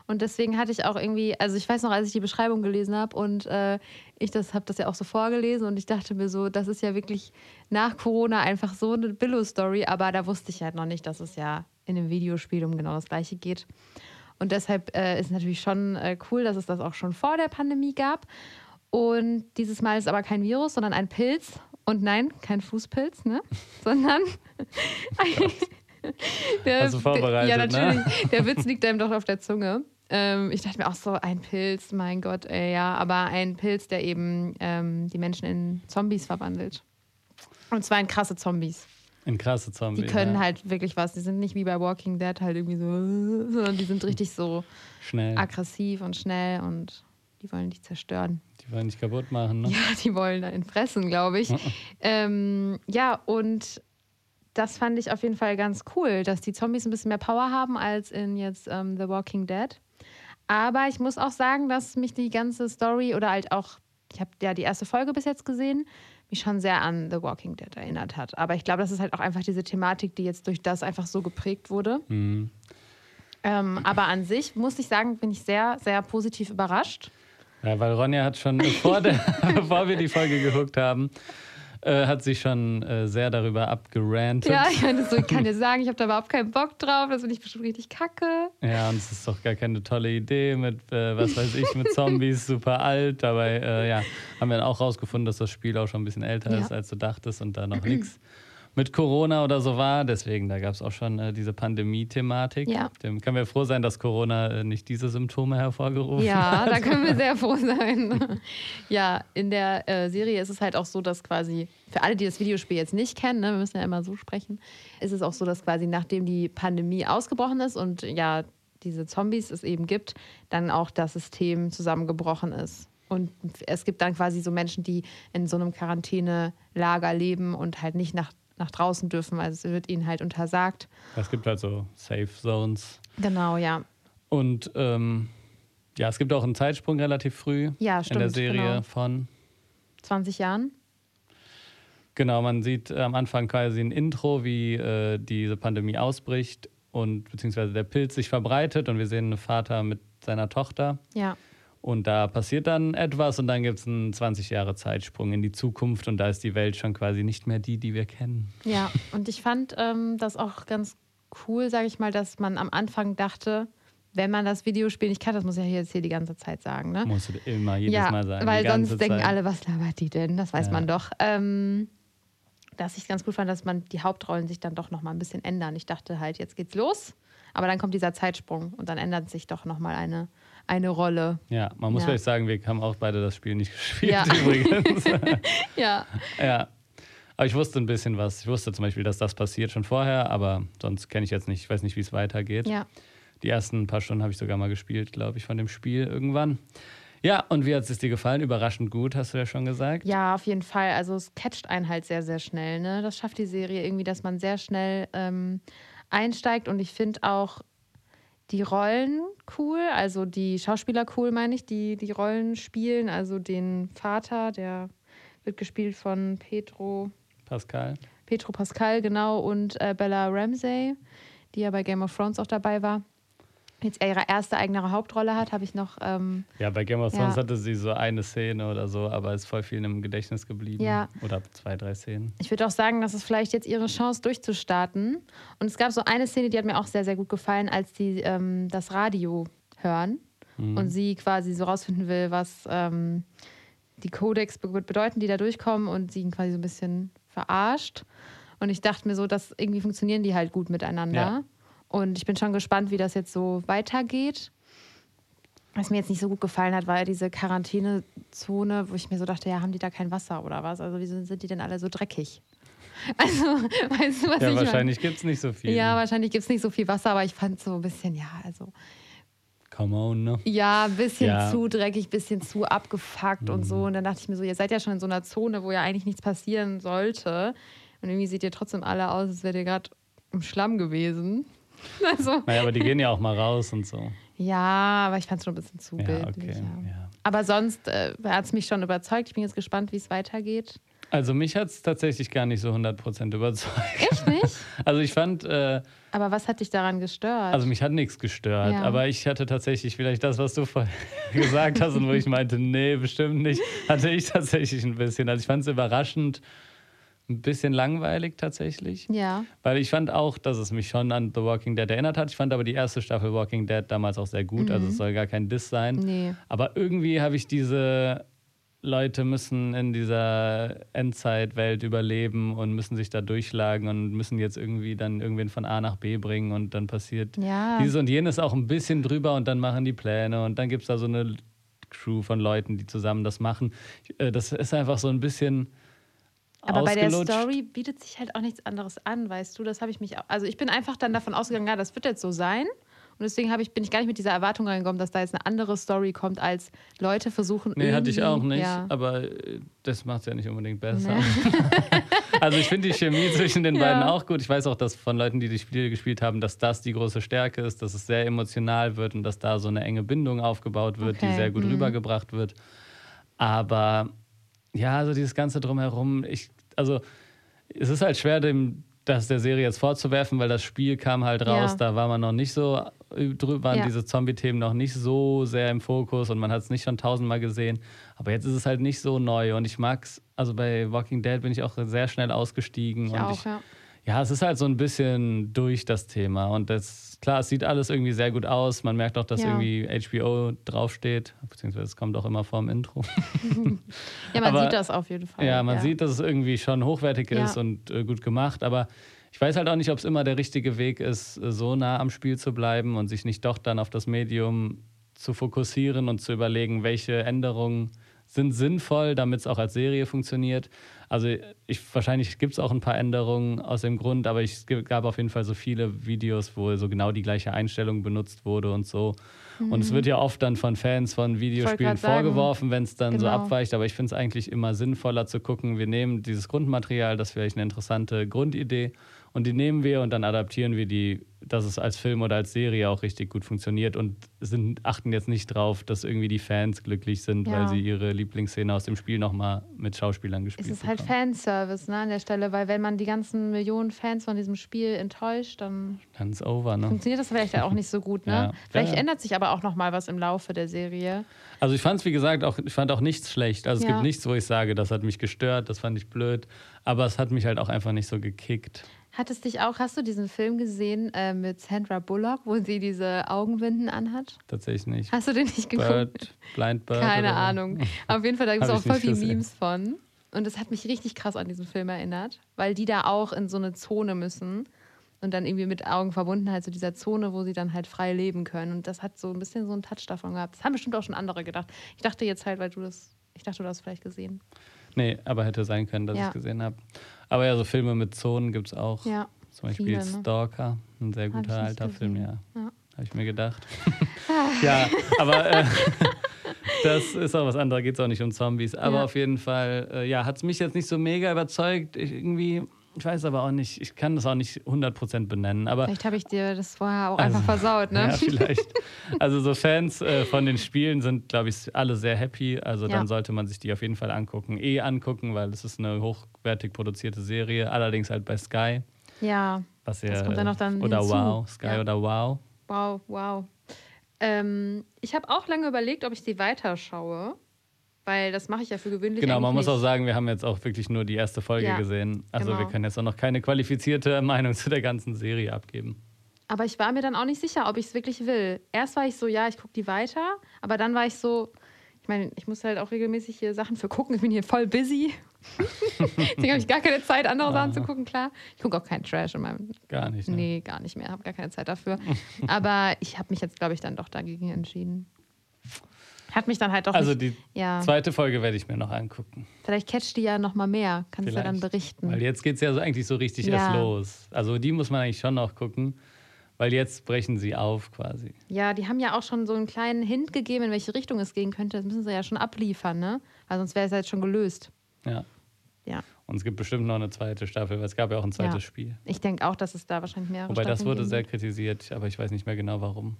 A: Und deswegen hatte ich auch irgendwie, also ich weiß noch, als ich die Beschreibung gelesen habe und äh, ich das habe das ja auch so vorgelesen und ich dachte mir so, das ist ja wirklich nach Corona einfach so eine Billo-Story, aber da wusste ich halt noch nicht, dass es ja in einem Videospiel um genau das Gleiche geht. Und deshalb äh, ist natürlich schon äh, cool, dass es das auch schon vor der Pandemie gab. Und dieses Mal ist aber kein Virus, sondern ein Pilz. Und nein, kein Fußpilz, ne? sondern
B: der, also vorbereitet,
A: ja, natürlich. Ne? Der Witz liegt einem doch auf der Zunge. Ähm, ich dachte mir auch so, ein Pilz, mein Gott, ey, ja, aber ein Pilz, der eben ähm, die Menschen in Zombies verwandelt. Und zwar in krasse Zombies.
B: In krasse Zombies.
A: Die können ja. halt wirklich was. Die sind nicht wie bei Walking Dead halt irgendwie so, sondern die sind richtig so
B: schnell.
A: aggressiv und schnell und die wollen dich zerstören.
B: Die wollen dich kaputt machen, ne?
A: Ja, die wollen einen fressen, glaube ich. ähm, ja, und das fand ich auf jeden Fall ganz cool, dass die Zombies ein bisschen mehr Power haben als in jetzt ähm, The Walking Dead. Aber ich muss auch sagen, dass mich die ganze Story oder halt auch, ich habe ja die erste Folge bis jetzt gesehen, mich schon sehr an The Walking Dead erinnert hat. Aber ich glaube, das ist halt auch einfach diese Thematik, die jetzt durch das einfach so geprägt wurde. Mhm. Ähm, aber an sich muss ich sagen, bin ich sehr, sehr positiv überrascht.
B: Ja, weil Ronja hat schon, bevor, der, bevor wir die Folge geguckt haben, äh, hat sich schon äh, sehr darüber abgerantet.
A: Ja, ich, meine, so, ich kann dir sagen, ich habe da überhaupt keinen Bock drauf, das finde ich bestimmt richtig kacke.
B: Ja, und es ist doch gar keine tolle Idee mit, äh, was weiß ich, mit Zombies, super alt. Dabei, äh, ja, haben wir dann auch rausgefunden, dass das Spiel auch schon ein bisschen älter ja. ist, als du dachtest und da noch nichts mit Corona oder so war. Deswegen, da gab es auch schon äh, diese Pandemie-Thematik.
A: Ja.
B: Dem können wir froh sein, dass Corona äh, nicht diese Symptome hervorgerufen
A: ja,
B: hat.
A: Ja, da können wir sehr froh sein. ja, in der äh, Serie ist es halt auch so, dass quasi, für alle, die das Videospiel jetzt nicht kennen, ne, wir müssen ja immer so sprechen, ist es auch so, dass quasi nachdem die Pandemie ausgebrochen ist und ja, diese Zombies es eben gibt, dann auch das System zusammengebrochen ist. Und es gibt dann quasi so Menschen, die in so einem Quarantänelager leben und halt nicht nach nach draußen dürfen. Also es wird ihnen halt untersagt.
B: Es gibt halt so Safe Zones.
A: Genau, ja.
B: Und ähm, ja, es gibt auch einen Zeitsprung relativ früh
A: Ja,
B: in
A: stimmt.
B: der Serie
A: Genau.
B: von.
A: 20 Jahren.
B: Genau, man sieht am Anfang quasi ein Intro, wie äh, diese Pandemie ausbricht und beziehungsweise der Pilz sich verbreitet und wir sehen einen Vater mit seiner Tochter.
A: Ja.
B: Und da passiert dann etwas und dann gibt es einen 20 Jahre Zeitsprung in die Zukunft und da ist die Welt schon quasi nicht mehr die, die wir kennen.
A: Ja, und ich fand ähm, das auch ganz cool, sage ich mal, dass man am Anfang dachte, wenn man das Videospiel nicht kann, das muss ich ja jetzt hier die ganze Zeit sagen, ne?
B: Musst du immer jedes
A: ja,
B: Mal sagen.
A: weil sonst denken
B: Zeit.
A: alle, was labert die denn? Das weiß
B: Ja.
A: man doch. Ähm, dass ich es ganz gut fand, dass man die Hauptrollen sich dann doch noch mal ein bisschen ändern. Ich dachte halt, jetzt geht's los, aber dann kommt dieser Zeitsprung und dann ändert sich doch noch mal eine, eine Rolle.
B: Ja, man muss
A: Ja.
B: vielleicht sagen, wir haben auch beide das Spiel nicht gespielt
A: Ja.
B: übrigens.
A: Ja,
B: ja. Aber ich wusste ein bisschen was. Ich wusste zum Beispiel, dass das passiert schon vorher, aber sonst kenne ich jetzt nicht, ich weiß nicht, wie es weitergeht.
A: ja.
B: Die ersten paar Stunden habe ich sogar mal gespielt, glaube ich, von dem Spiel irgendwann. Ja, und wie hat es dir gefallen? Überraschend gut, hast du ja schon gesagt.
A: Ja, auf jeden Fall. Also es catcht einen halt sehr, sehr schnell. Ne? Das schafft die Serie irgendwie, dass man sehr schnell ähm, einsteigt. Und ich finde auch die Rollen cool, also die Schauspieler cool, meine ich, die die Rollen spielen. Also den Vater, der wird gespielt von Pedro,
B: Pascal.
A: Pedro Pascal, genau, und äh, Bella Ramsey, die ja bei Game of Thrones auch dabei war. Jetzt ihre erste eigene Hauptrolle hat, habe ich noch. Ähm,
B: Ja, bei Game of Thrones
A: Ja.
B: hatte sie so eine Szene oder so, aber ist voll viel im Gedächtnis geblieben.
A: Ja.
B: Oder zwei, drei Szenen.
A: Ich würde auch sagen, das ist vielleicht jetzt ihre Chance durchzustarten. Und es gab so eine Szene, die hat mir auch sehr, sehr gut gefallen, als die ähm, das Radio hören
B: Mhm.
A: und sie quasi so rausfinden will, was ähm, die Codex be bedeuten, die da durchkommen und sie ihn quasi so ein bisschen verarscht. Und ich dachte mir so, dass irgendwie funktionieren die halt gut miteinander.
B: Ja.
A: Und ich bin schon gespannt, wie das jetzt so weitergeht. Was mir jetzt nicht so gut gefallen hat, war ja diese Quarantänezone, wo ich mir so dachte, ja, haben die da kein Wasser oder was? Also wieso sind die denn alle so dreckig? Also, weißt du, was
B: Ja,
A: ich
B: wahrscheinlich gibt es nicht so viel.
A: Ja, wahrscheinlich gibt es nicht so viel Wasser, aber ich fand so ein bisschen, ja, also,
B: Come on, ne?
A: ja, ein bisschen
B: Ja. Mhm.
A: zu dreckig, ein bisschen zu abgefuckt und so. Und dann dachte ich mir so, ihr seid ja schon in so einer Zone, wo ja eigentlich nichts passieren sollte. Und irgendwie seht ihr trotzdem alle aus, als wärt ihr gerade im Schlamm gewesen. Also,
B: Naja, aber die gehen ja auch mal raus und so.
A: ja, aber ich fand es schon ein bisschen zu
B: Ja,
A: bildlich.
B: okay.
A: Ja.
B: Ja.
A: Aber sonst äh, hat es mich schon überzeugt. Ich bin jetzt gespannt, wie es weitergeht.
B: Also mich hat es tatsächlich gar nicht so 100% überzeugt.
A: Echt nicht?
B: Also ich fand, äh,
A: Aber was hat dich daran gestört?
B: also mich hat nichts gestört,
A: Ja.
B: aber ich hatte tatsächlich vielleicht das, was du vorher gesagt hast und wo ich meinte, nee, bestimmt nicht, hatte ich tatsächlich ein bisschen. Also ich fand es überraschend ein bisschen langweilig tatsächlich.
A: ja,
B: Weil ich fand auch, dass es mich schon an The Walking Dead erinnert hat. Ich fand aber die erste Staffel Walking Dead damals auch sehr gut. Also es soll gar kein Diss sein.
A: Mhm. nee.
B: Aber irgendwie habe ich diese Leute müssen in dieser Endzeitwelt überleben und müssen sich da durchschlagen und müssen jetzt irgendwie dann irgendwen von A nach B bringen und dann passiert
A: Ja.
B: dieses und jenes auch ein bisschen drüber und dann machen die Pläne und dann gibt es da so eine Crew von Leuten, die zusammen das machen. Äh, Das ist einfach so ein bisschen
A: Aber bei der. Story bietet sich halt auch nichts anderes an, weißt du? Das habe ich mich auch. Also ich bin einfach dann davon ausgegangen, ja, das wird jetzt so sein. Und deswegen ich, bin ich gar nicht mit dieser Erwartung reingekommen, dass da jetzt eine andere Story kommt, als Leute versuchen.
B: Nee, hatte ich auch nicht,
A: Ja.
B: aber äh, das macht es ja nicht unbedingt besser. also ich finde die Chemie zwischen den
A: Ja.
B: beiden auch gut. Ich weiß auch, dass von Leuten, die die Spiele gespielt haben, dass das die große Stärke ist, dass es sehr emotional wird und dass da so eine enge Bindung aufgebaut wird, die
A: Okay,
B: sehr gut
A: mhm.
B: rübergebracht wird. Aber ja, also dieses Ganze drumherum, ich, also es ist halt schwer, dem das der Serie jetzt vorzuwerfen, weil das Spiel kam halt raus,
A: Ja.
B: da war man noch nicht so äh, waren
A: Ja.
B: diese Zombie-Themen noch nicht so sehr im Fokus und man hat es nicht schon tausendmal gesehen. Aber jetzt ist es halt nicht so neu und ich mag's, also bei Walking Dead bin ich auch sehr schnell ausgestiegen
A: Ich
B: und
A: auch,
B: ich,
A: ja.
B: ja, es ist halt so ein bisschen durch das Thema. Und das, klar, es sieht alles irgendwie sehr gut aus. Man merkt auch, dass
A: Ja.
B: irgendwie HBO draufsteht, beziehungsweise es kommt auch immer vorm Intro.
A: Ja, man
B: Aber-
A: sieht das auf jeden Fall.
B: Ja, man sieht, dass es irgendwie schon hochwertig
A: Ja.
B: ist und äh, gut gemacht, aber ich weiß halt auch nicht, ob es immer der richtige Weg ist, äh, so nah am Spiel zu bleiben und sich nicht doch dann auf das Medium zu fokussieren und zu überlegen, welche Änderungen sind sinnvoll, damit es auch als Serie funktioniert. Also ich, wahrscheinlich gibt es auch ein paar Änderungen aus dem Grund, aber ich, es gab auf jeden Fall so viele Videos, wo so genau die gleiche Einstellung benutzt wurde und so. Und es wird ja oft dann von Fans von Videospielen vorgeworfen, wenn es dann so
A: Genau.
B: abweicht. Aber ich finde es eigentlich immer sinnvoller zu gucken, wir nehmen dieses Grundmaterial, das ist vielleicht eine interessante Grundidee. Und die nehmen wir und dann adaptieren wir die, dass es als Film oder als Serie auch richtig gut funktioniert und sind, achten jetzt nicht drauf, dass irgendwie die Fans glücklich sind,
A: Ja.
B: weil sie ihre Lieblingsszene aus dem Spiel nochmal mit Schauspielern gespielt
A: Es ist halt
B: bekommen.
A: Fanservice ne, an der Stelle, weil wenn man die ganzen Millionen Fans von diesem Spiel enttäuscht, dann
B: Dann ist over, ne?
A: funktioniert das vielleicht auch nicht so gut. Ne?
B: Ja.
A: Vielleicht
B: Ja,
A: ändert sich aber auch noch mal was im Laufe der Serie.
B: Also ich fand es, wie gesagt, auch, ich fand auch nichts schlecht. Also es gibt nichts, wo ich sage, das hat mich gestört, das fand ich blöd. Aber es hat mich halt auch einfach nicht so gekickt.
A: Hat es dich auch, hast du diesen Film gesehen äh, mit Sandra Bullock, wo sie diese Augenbinden anhat?
B: Tatsächlich nicht.
A: Hast du den nicht geguckt?
B: Bird, Blind Bird.
A: Keine
B: so.
A: Ahnung. Auf jeden Fall, da gibt es auch voll viele. Memes von. Und es hat mich richtig krass an diesen Film erinnert, weil die da auch in so eine Zone müssen und dann irgendwie mit Augen verbunden halt zu dieser Zone, wo sie dann halt frei leben können. Und das hat so ein bisschen so einen Touch davon gehabt. Das haben bestimmt auch schon andere gedacht. Ich dachte jetzt halt, weil du das, ich dachte, du hast vielleicht gesehen.
B: Nee, aber hätte sein können, dass
A: Ja.
B: ich es gesehen habe. Aber ja, so Filme mit Zonen gibt es auch.
A: Ja.
B: Zum Beispiel
A: viele, ne?
B: Stalker, ein sehr guter alter Film,
A: gesehen.
B: ja.
A: Ja.
B: Habe ich mir gedacht. ja, aber äh, das ist auch was anderes, geht es auch nicht um Zombies. Aber
A: Ja.
B: auf jeden Fall, äh, ja, hat es mich jetzt nicht so mega überzeugt. Ich, irgendwie, ich weiß aber auch nicht, ich kann das auch nicht 100% benennen. Aber
A: Vielleicht habe ich dir das vorher auch
B: Also,
A: einfach versaut, ne?
B: Ja, vielleicht. Also so Fans äh, von den Spielen sind, glaube ich, alle sehr happy. Also
A: Ja.
B: dann sollte man sich die auf jeden Fall angucken. Eh angucken, weil es ist eine hochwertig produzierte Serie. Allerdings halt bei Sky.
A: ja.
B: Was
A: Das
B: ja,
A: kommt dann noch dann
B: oder
A: hinzu.
B: Wow. Sky
A: Ja.
B: oder Wow.
A: Wow, wow. Ähm, ich habe auch lange überlegt, ob ich die weiterschaue, weil das mache ich ja für gewöhnlich.
B: Genau, man muss auch sagen, wir haben jetzt auch wirklich nur die erste Folge
A: Ja,
B: gesehen. Also wir
A: genau.
B: können jetzt auch noch keine qualifizierte Meinung zu der ganzen Serie abgeben.
A: Aber ich war mir dann auch nicht sicher, ob ich es wirklich will. Erst war ich so, ja, ich gucke die weiter, aber dann war ich so, ich meine, ich muss halt auch regelmäßig hier Sachen für gucken. Ich bin hier voll busy. Deswegen habe ich gar keine Zeit, andere Sachen zu gucken, klar. Ich gucke auch keinen Trash in meinem.
B: Gar nicht. Ne?
A: Nee, gar nicht mehr. Habe gar keine Zeit dafür. aber ich habe mich jetzt, glaube ich, dann doch dagegen entschieden. Hat mich dann halt doch
B: Also
A: nicht,
B: die
A: ja,
B: zweite Folge werde ich mir noch angucken.
A: vielleicht catcht die ja noch mal mehr. Kannst du ja dann
B: Vielleicht.
A: berichten.
B: Weil jetzt geht es ja so eigentlich so richtig
A: Ja.
B: erst los. Also die muss man eigentlich schon noch gucken, weil jetzt brechen sie auf quasi.
A: Ja, die haben ja auch schon so einen kleinen Hint gegeben, in welche Richtung es gehen könnte. Das müssen sie ja schon abliefern, ne? Weil sonst wäre es ja jetzt schon gelöst.
B: Ja.
A: Ja.
B: Und es gibt bestimmt noch eine zweite Staffel, weil es gab ja auch ein zweites
A: Ja.
B: Spiel.
A: Ich denke auch, dass es da wahrscheinlich mehrere
B: Wobei das
A: Staffeln
B: wurde
A: geben
B: sehr kritisiert, aber ich weiß nicht mehr genau warum.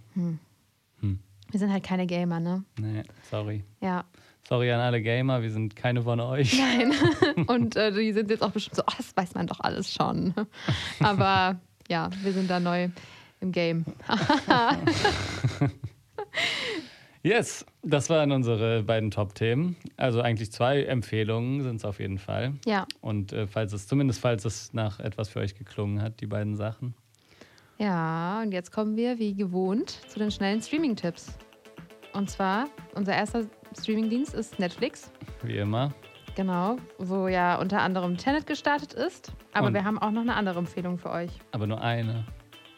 A: Wir sind halt keine Gamer, ne?
B: Nee, sorry.
A: Ja.
B: Sorry an alle Gamer, wir sind keine von euch.
A: Nein. Und äh, die sind jetzt auch bestimmt so, oh, das weiß man doch alles schon. Aber ja, wir sind da neu im Game.
B: Yes, das waren unsere beiden Top-Themen. Also eigentlich zwei Empfehlungen sind es auf jeden Fall.
A: Ja.
B: Und äh, falls es, zumindest falls es nach etwas für euch geklungen hat, die beiden Sachen.
A: Ja, und jetzt kommen wir wie gewohnt zu den schnellen Streaming-Tipps. Und zwar, unser erster Streaming-Dienst ist Netflix.
B: Wie immer.
A: Genau, wo ja unter anderem Tenet gestartet ist. Aber
B: Und-
A: wir haben auch noch eine andere Empfehlung für euch.
B: Aber nur eine.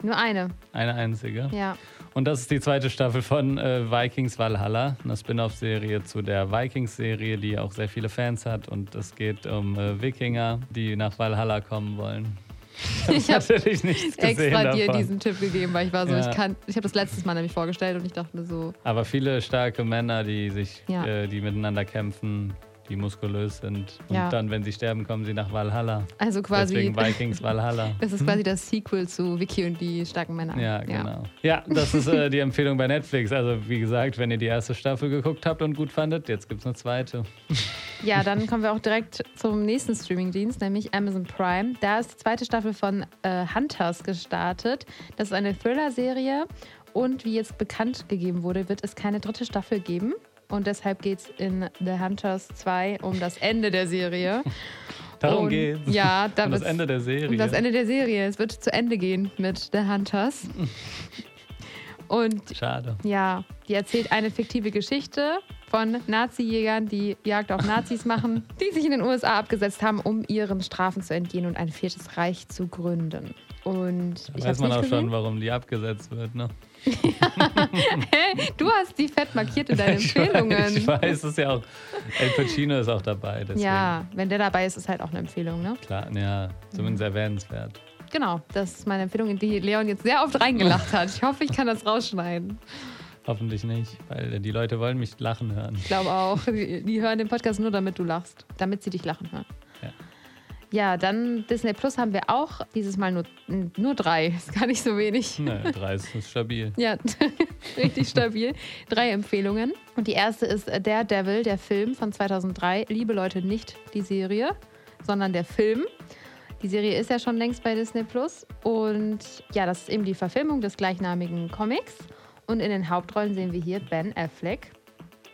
A: Nur eine,
B: Eine einzige.
A: ja.
B: Und das ist die zweite Staffel von äh, Vikings Valhalla, eine Spin-off-Serie zu der Vikings-Serie, die auch sehr viele Fans hat. Und es geht um äh, Wikinger, die nach Valhalla kommen wollen.
A: Ich habe
B: Natürlich nichts gesehen
A: extra dir
B: davon.
A: diesen Tipp gegeben, weil ich war so,
B: Ja.
A: ich kann, ich habe das letztes Mal nämlich vorgestellt und ich dachte so,
B: Aber viele starke Männer, die sich,
A: Ja.
B: äh, die miteinander kämpfen, die muskulös sind. Und
A: Ja.
B: dann, wenn sie sterben, kommen sie nach Valhalla.
A: also quasi,
B: Deswegen Vikings Valhalla.
A: das ist quasi das Sequel zu Vicky und die starken Männer.
B: Ja, genau. Ja, das ist äh, die Empfehlung bei Netflix. Also, wie gesagt, wenn ihr die erste Staffel geguckt habt und gut fandet, jetzt gibt es eine zweite.
A: Ja, dann kommen wir auch direkt zum nächsten Streamingdienst, nämlich Amazon Prime. Da ist die zweite Staffel von äh, Hunters gestartet. Das ist eine Thriller-Serie und wie jetzt bekannt gegeben wurde, wird es keine dritte Staffel geben. Und deshalb geht es in The Hunters 2 um das Ende der Serie.
B: Darum
A: und,
B: geht's.
A: Ja, da
B: um das Ende der Serie.
A: um das Ende der Serie. Es wird zu Ende gehen mit The Hunters. Und
B: Schade.
A: ja, die erzählt eine fiktive Geschichte von Nazi-Jägern, die Jagd auf Nazis machen, die sich in den USA abgesetzt haben, um ihren Strafen zu entgehen und ein viertes Reich zu gründen. Und
B: Da
A: ich
B: weiß man auch
A: gesehen.
B: schon, warum die abgesetzt wird. Ne?
A: Hä? Du hast die fett markiert in deinen Empfehlungen.
B: ich weiß, es ist ja auch. El Pacino ist auch dabei. Deswegen.
A: Ja, wenn der dabei ist, ist halt auch eine Empfehlung, ne?
B: Klar, ja, zumindest erwähnenswert.
A: Genau, das ist meine Empfehlung, in die Leon jetzt sehr oft reingelacht hat. Ich hoffe, ich kann das rausschneiden.
B: Hoffentlich nicht, weil die Leute wollen mich lachen hören.
A: Ich glaube auch. Die, die hören den Podcast nur, damit du lachst. Damit sie dich lachen hören.
B: Ja.
A: Ja, dann Disney Plus haben wir auch dieses Mal nur, nur drei. Ist gar nicht so wenig.
B: Ne, drei ist stabil.
A: Ja, richtig stabil. Drei Empfehlungen. Und die erste ist Daredevil, der Film von 2003. Liebe Leute, nicht die Serie, sondern der Film. Die Serie ist ja schon längst bei Disney Plus. Und ja, das ist eben die Verfilmung des gleichnamigen Comics. Und in den Hauptrollen sehen wir hier Ben Affleck,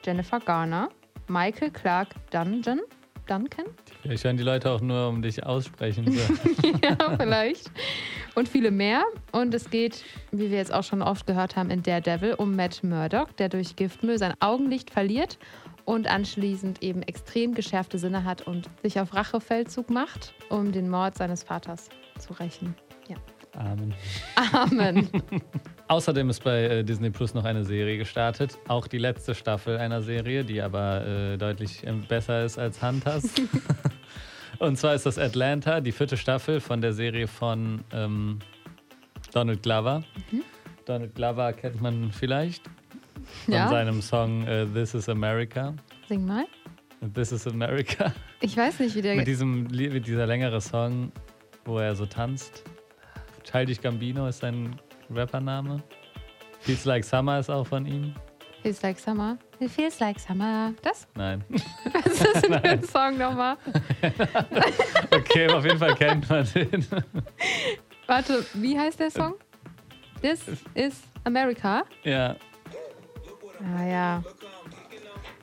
A: Jennifer Garner, Michael Clark Dungeon. Duncan?
B: Vielleicht hören die Leute auch nur, um dich aussprechen
A: ja, vielleicht. Und viele mehr. Und es geht, wie wir jetzt auch schon oft gehört haben, in Daredevil um Matt Murdock, der durch Giftmüll sein Augenlicht verliert und anschließend eben extrem geschärfte Sinne hat und sich auf Rachefeldzug macht, um den Mord seines Vaters zu rächen.
B: Amen.
A: Amen.
B: Außerdem ist bei äh, Disney Plus noch eine Serie gestartet. Auch die letzte Staffel einer Serie, die aber äh, deutlich ähm, besser ist als Hunters. Und zwar ist das Atlanta, die vierte Staffel von der Serie von ähm, Donald Glover. Donald Glover kennt man vielleicht von
A: Ja.
B: seinem Song äh, This is America.
A: Sing mal.
B: This is America.
A: Ich weiß nicht, wie der.
B: Mit diesem mit dieser längere Song, wo er so tanzt. Childish Gambino ist sein Rappername. Feels Like Summer ist auch von ihm.
A: Feels like summer. It feels like summer. Das?
B: Nein.
A: Was ist denn für ein Song nochmal?
B: Okay, auf jeden Fall kennt man den.
A: Warte, wie heißt der Song? This is America.
B: Ja,
A: Ah ja.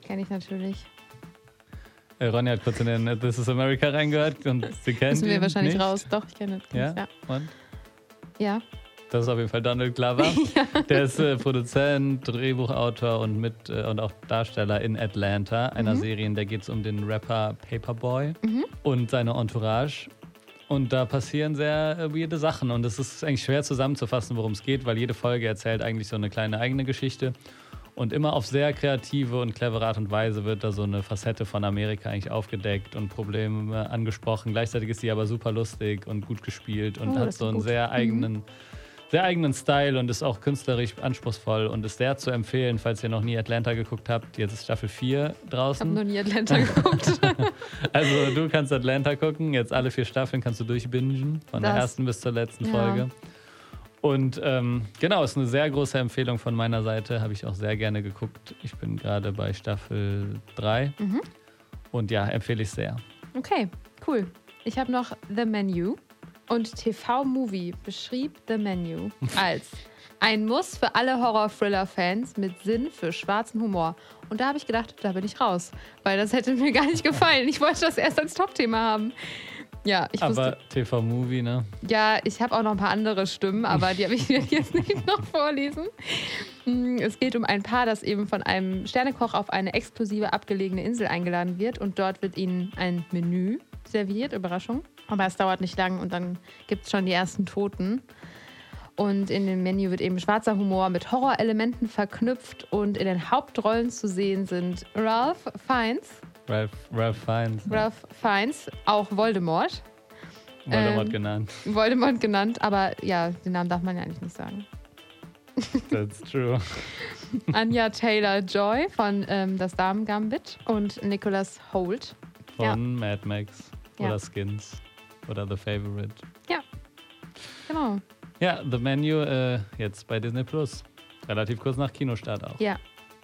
A: Kenne ich natürlich.
B: äh, Ronny hat kurz in den This is America reingehört und sie kennt
A: Müssen wir
B: ihn
A: wahrscheinlich
B: nicht.
A: raus. Doch, ich kenne das.
B: Ja?
A: Ja.
B: Und?
A: Ja.
B: Das ist auf jeden Fall Donald Glover. Der ist äh, Produzent, Drehbuchautor und, mit, äh, und auch Darsteller in Atlanta, einer Serie, in der geht es um den Rapper Paperboy und seine Entourage. Und da passieren sehr äh, weirde Sachen. Und es ist eigentlich schwer zusammenzufassen, worum es geht, weil jede Folge erzählt eigentlich so eine kleine eigene Geschichte. Und immer auf sehr kreative und clevere Art und Weise wird da so eine Facette von Amerika eigentlich aufgedeckt und Probleme angesprochen. Gleichzeitig ist sie aber super lustig und gut gespielt und
A: Oh,
B: hat so einen
A: gut.
B: sehr eigenen, sehr eigenen Style und ist auch künstlerisch anspruchsvoll und ist sehr zu empfehlen, falls ihr noch nie Atlanta geguckt habt. Jetzt ist Staffel 4
A: Ich habe
B: draußen.
A: noch nie Atlanta geguckt.
B: Also du kannst Atlanta gucken, jetzt alle vier Staffeln kannst du durchbingen, von der
A: Das-
B: ersten bis zur letzten
A: Ja.
B: Folge. Und ähm, genau, ist eine sehr große Empfehlung von meiner Seite, habe ich auch sehr gerne geguckt. Ich bin gerade bei Staffel 3
A: Mhm.
B: und ja, empfehle ich sehr.
A: Okay, cool. Ich habe noch The Menu und TV Movie beschrieb The Menu als ein Muss für alle Horror-Thriller-Fans mit Sinn für schwarzen Humor. Und da habe ich gedacht, da bin ich raus, weil das hätte mir gar nicht gefallen. Ich wollte das erst als Top-Thema haben. Ja, ich
B: Aber TV-Movie, ne?
A: ja, ich habe auch noch ein paar andere Stimmen, aber die habe ich jetzt nicht noch vorlesen. Mm, Es geht um ein Paar, das eben von einem Sternekoch auf eine exklusive abgelegene Insel eingeladen wird und dort wird ihnen ein Menü serviert, Überraschung. Aber es dauert nicht lang und dann gibt es schon die ersten Toten. Und in dem Menü wird eben schwarzer Humor mit Horrorelementen verknüpft und in den Hauptrollen zu sehen sind Ralph Fiennes,
B: Ralph, Ralph Fiennes. ne?
A: Ralph Fiennes, auch Voldemort.
B: Voldemort
A: ähm,
B: genannt.
A: Voldemort genannt, aber ja, den Namen darf man ja eigentlich nicht sagen.
B: That's true.
A: Anja Taylor Joy von ähm, Das Damen Gambit und Nicholas Holt.
B: Von
A: Ja.
B: Mad Max
A: Ja.
B: oder Skins oder The Favorite.
A: Genau.
B: Ja, The Menu äh, jetzt bei Disney Plus. Relativ kurz nach Kinostart auch.
A: Ja.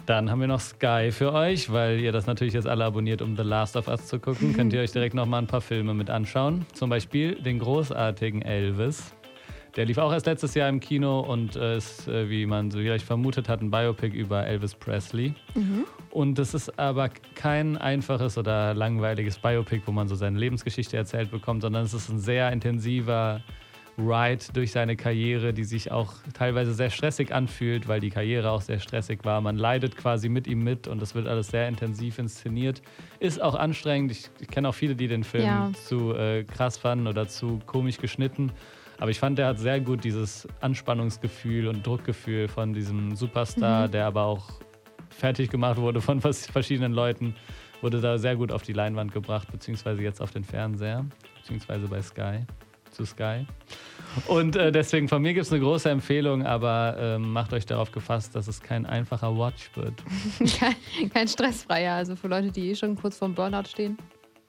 B: Dann haben wir noch Sky für euch, weil ihr das natürlich jetzt alle abonniert, um The Last of Us zu gucken. Könnt ihr euch direkt noch mal ein paar Filme mit anschauen. Zum Beispiel den großartigen Elvis. Der lief auch erst letztes Jahr im Kino und äh, ist, äh, wie man so vielleicht vermutet hat, ein Biopic über Elvis Presley. Und es ist aber kein einfaches oder langweiliges Biopic, wo man so seine Lebensgeschichte erzählt bekommt, sondern es ist ein sehr intensiver Ride durch seine Karriere, die sich auch teilweise sehr stressig anfühlt, weil die Karriere auch sehr stressig war. Man leidet quasi mit ihm mit und es wird alles sehr intensiv inszeniert. Ist auch anstrengend. Ich, ich kenne auch viele, die den Film
A: Ja.
B: zu äh, krass fanden oder zu komisch geschnitten. Aber ich fand, der hat sehr gut dieses Anspannungsgefühl und Druckgefühl von diesem Superstar, der aber auch fertig gemacht wurde von vers- verschiedenen Leuten, wurde da sehr gut auf die Leinwand gebracht, beziehungsweise jetzt auf den Fernseher, beziehungsweise bei Sky, zu Sky. Und äh, deswegen von mir gibt es eine große Empfehlung, aber ähm, macht euch darauf gefasst, dass es kein einfacher Watch wird.
A: kein, kein stressfreier. Also für Leute, die eh schon kurz vorm Burnout stehen,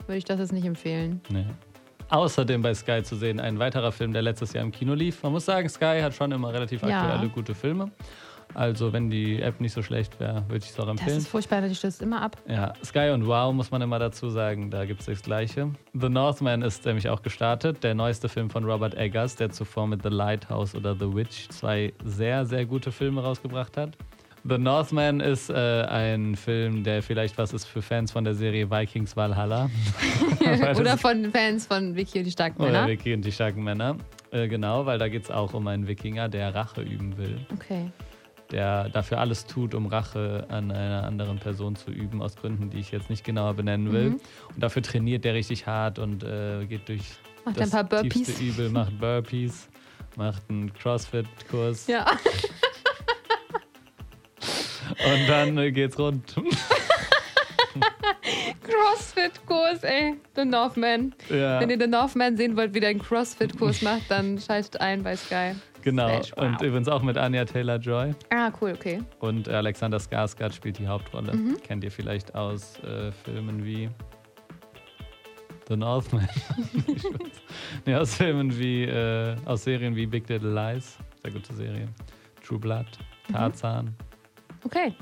A: würde ich das jetzt nicht empfehlen.
B: Nee. Außerdem bei Sky zu sehen ein weiterer Film, der letztes Jahr im Kino lief. Man muss sagen, Sky hat schon immer relativ
A: Ja.
B: aktuelle, gute Filme. Also, wenn die App nicht so schlecht wäre, würde ich es auch
A: Das
B: empfehlen.
A: ist furchtbar, die stößt immer ab.
B: Ja, Sky und Wow muss man immer dazu sagen, da gibt es das Gleiche. The Northman ist nämlich auch gestartet, der neueste Film von Robert Eggers, der zuvor mit The Lighthouse oder The Witch zwei sehr, sehr gute Filme rausgebracht hat. The Northman ist äh, ein Film, der vielleicht was ist für Fans von der Serie Vikings Valhalla. Das-
A: Oder von Fans von Vicky und die starken
B: Oder
A: Männer.
B: Vicky und die starken Männer. Äh, genau, weil da geht es auch um einen Wikinger, der Rache üben will.
A: Okay.
B: Der dafür alles tut, um Rache an einer anderen Person zu üben, aus Gründen, die ich jetzt nicht genauer benennen will.
A: Mhm.
B: Und dafür trainiert der richtig hart und äh, geht durch
A: Macht
B: das
A: ein paar Burpees.
B: tiefste Übel, macht Burpees, macht einen Crossfit-Kurs
A: Ja.
B: und dann äh, geht's rund.
A: Crossfit-Kurs, ey. The Northman.
B: ja,
A: Wenn ihr The Northman sehen wollt, wie der einen Crossfit-Kurs macht, dann schaltet ein bei Sky.
B: Genau.
A: Slash, wow.
B: Und übrigens auch mit Anya Taylor-Joy.
A: Ah, cool, okay.
B: Und Alexander Skarsgård spielt die Hauptrolle.
A: Mhm.
B: Kennt ihr vielleicht aus äh, Filmen wie The Northman? Nee, aus Filmen wie, äh, aus Serien wie Big Little Lies, sehr gute Serie. True Blood,
A: Mhm.
B: Tarzan.
A: Okay.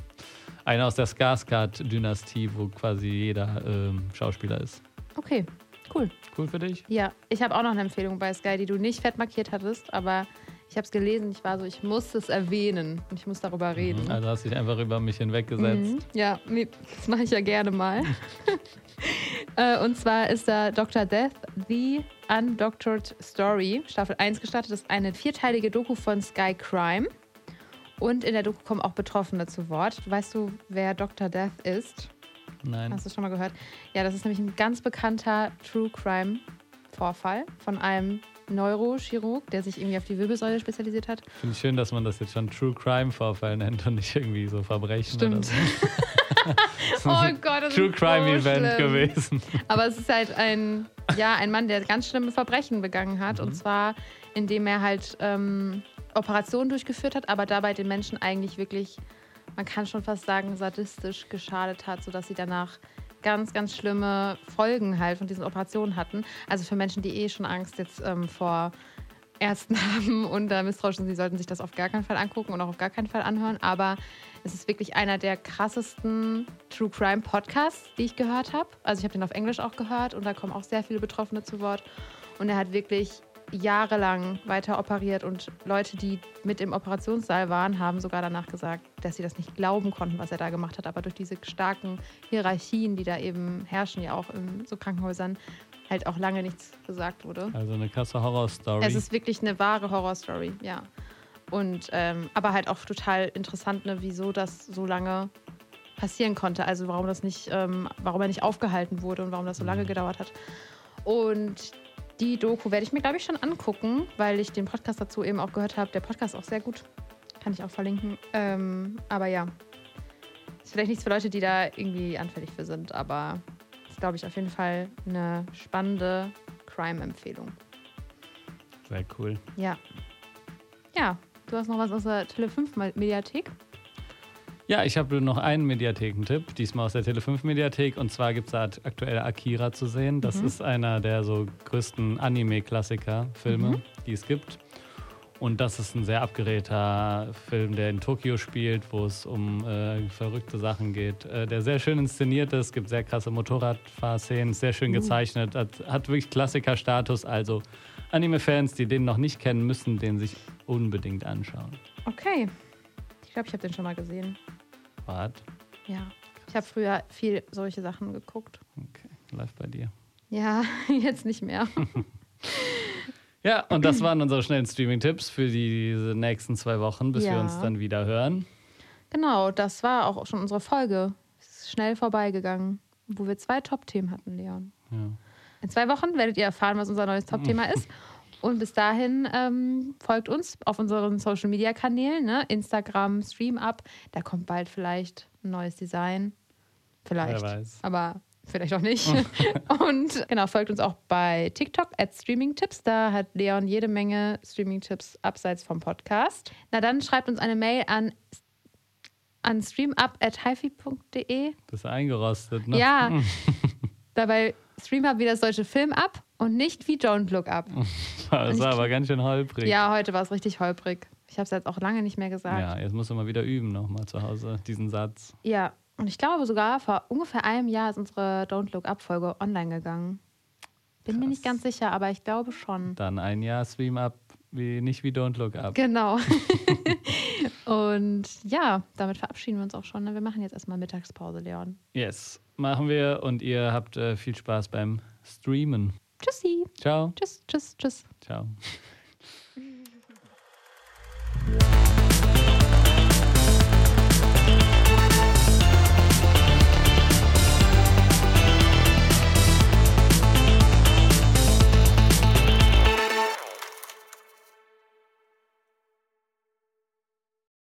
B: Eine aus der Skarsgård-Dynastie, wo quasi jeder ähm, Schauspieler ist.
A: Okay. Cool.
B: Cool für dich?
A: Ja, ich habe auch noch eine Empfehlung bei Sky, die du nicht fett markiert hattest, aber ich habe es gelesen. Ich war so, ich muss es erwähnen und ich muss darüber reden.
B: Also hast dich einfach über mich hinweggesetzt.
A: Mhm. Ja, das mache ich ja gerne mal. Äh, und zwar ist da Dr. Death, The Undoctored Story, Staffel 1 gestartet. Das ist eine vierteilige Doku von Sky Crime. Und in der Doku kommen auch Betroffene zu Wort. Weißt du, wer Dr. Death ist?
B: Nein.
A: Hast du schon mal gehört? Ja, das ist nämlich ein ganz bekannter True Crime Vorfall von einem Neurochirurg, der sich irgendwie auf die Wirbelsäule spezialisiert hat.
B: Finde ich schön, dass man das jetzt schon True Crime Vorfall nennt und nicht irgendwie so Verbrechen
A: Stimmt.
B: oder so.
A: Oh Gott, das
B: True
A: ist
B: Crime
A: so
B: Event
A: schlimm.
B: gewesen.
A: Aber es ist halt ein, ja, ein Mann, der ganz schlimme Verbrechen begangen hat. Und zwar, indem er halt ähm, Operationen durchgeführt hat, aber dabei den Menschen eigentlich wirklich, man kann schon fast sagen, sadistisch geschadet hat, sodass sie danach ganz, ganz schlimme Folgen halt von diesen Operationen hatten. Also für Menschen, die eh schon Angst jetzt ähm, vor Ärzten haben und da misstrauisch sind, sie sollten sich das auf gar keinen Fall angucken und auch auf gar keinen Fall anhören. Aber es ist wirklich einer der krassesten True Crime Podcasts, die ich gehört habe. Also ich habe den auf Englisch auch gehört und da kommen auch sehr viele Betroffene zu Wort. Und er hat wirklich jahrelang weiter operiert und Leute, die mit im Operationssaal waren, haben sogar danach gesagt, dass sie das nicht glauben konnten, was er da gemacht hat. Aber durch diese starken Hierarchien, die da eben herrschen, ja auch in so Krankenhäusern, halt auch lange nichts gesagt wurde.
B: Also eine krasse Horrorstory.
A: Es ist wirklich eine wahre Horrorstory, ja. Und ähm, aber halt auch total interessant, ne, wieso das so lange passieren konnte. Also warum das nicht, ähm, warum er nicht aufgehalten wurde und warum das so lange gedauert hat. Und die Doku werde ich mir, glaube ich, schon angucken, weil ich den Podcast dazu eben auch gehört habe. Der Podcast ist auch sehr gut. Kann ich auch verlinken. Ähm, aber ja. Ist vielleicht nichts für Leute, die da irgendwie anfällig für sind, aber ist, glaube ich, auf jeden Fall eine spannende Crime-Empfehlung.
B: Sehr cool.
A: Ja. Ja, du hast noch was aus der Tele 5 Mediathek.
B: Ja, ich habe noch einen Mediathekentipp, diesmal aus der Tele5-Mediathek. Und zwar gibt es da aktuell Akira zu sehen. Das
A: Mhm.
B: ist einer der so größten Anime-Klassiker-Filme,
A: Mhm.
B: die es gibt. Und das ist ein sehr abgedrehter Film, der in Tokio spielt, wo es um äh, verrückte Sachen geht. Äh, der sehr schön inszeniert ist, gibt sehr krasse Motorradfahrszenen, sehr schön
A: Uh.
B: gezeichnet, hat, hat wirklich Klassikerstatus. Also Anime-Fans, die den noch nicht kennen, müssen den sich unbedingt anschauen.
A: Okay. Ich glaube, ich habe den schon mal gesehen.
B: Wart.
A: Ja. Ich habe früher viel solche Sachen geguckt.
B: Okay, läuft bei dir.
A: Ja, jetzt nicht mehr.
B: Ja, und das waren unsere schnellen Streaming-Tipps für diese nächsten zwei Wochen, bis wir
A: Ja.
B: uns dann wieder hören.
A: Genau, das war auch schon unsere Folge. Ist schnell vorbeigegangen, wo wir zwei Top-Themen hatten, Leon.
B: Ja.
A: In zwei Wochen werdet ihr erfahren, was unser neues Top-Thema ist. Und bis dahin ähm, folgt uns auf unseren Social-Media-Kanälen, ne? Instagram, StreamUp. Da kommt bald vielleicht ein neues Design. Vielleicht.
B: Wer weiß.
A: Aber Vielleicht auch nicht. und genau, folgt uns auch bei TikTok at Streamingtipps. Da hat Leon jede Menge Streaming-Tipps abseits vom Podcast. Na dann schreibt uns eine Mail an, an streamup.hifi.de.
B: Das ist eingerostet, ne?
A: Ja. Dabei Streamup wie das deutsche Film ab und nicht wie Don't Look Up.
B: Das war aber ganz schön holprig.
A: Ja, heute war es richtig holprig. Ich habe es jetzt auch lange nicht mehr gesagt.
B: Ja, jetzt musst du mal wieder üben, nochmal zu Hause, diesen Satz.
A: Ja, und ich glaube sogar, vor ungefähr einem Jahr ist unsere Don't Look Up-Folge online gegangen. Bin mir
B: Krass.
A: nicht ganz sicher, aber ich glaube schon.
B: Dann ein Jahr Stream Up, wie, nicht wie Don't Look Up.
A: Genau. Und ja, damit verabschieden wir uns auch schon. Ne? Wir machen jetzt erstmal Mittagspause, Leon.
B: Yes, machen wir und ihr habt äh, viel Spaß beim Streamen.
A: Tschüssi.
B: Ciao.
A: Tschüss, tschüss, tschüss.
B: Ciao.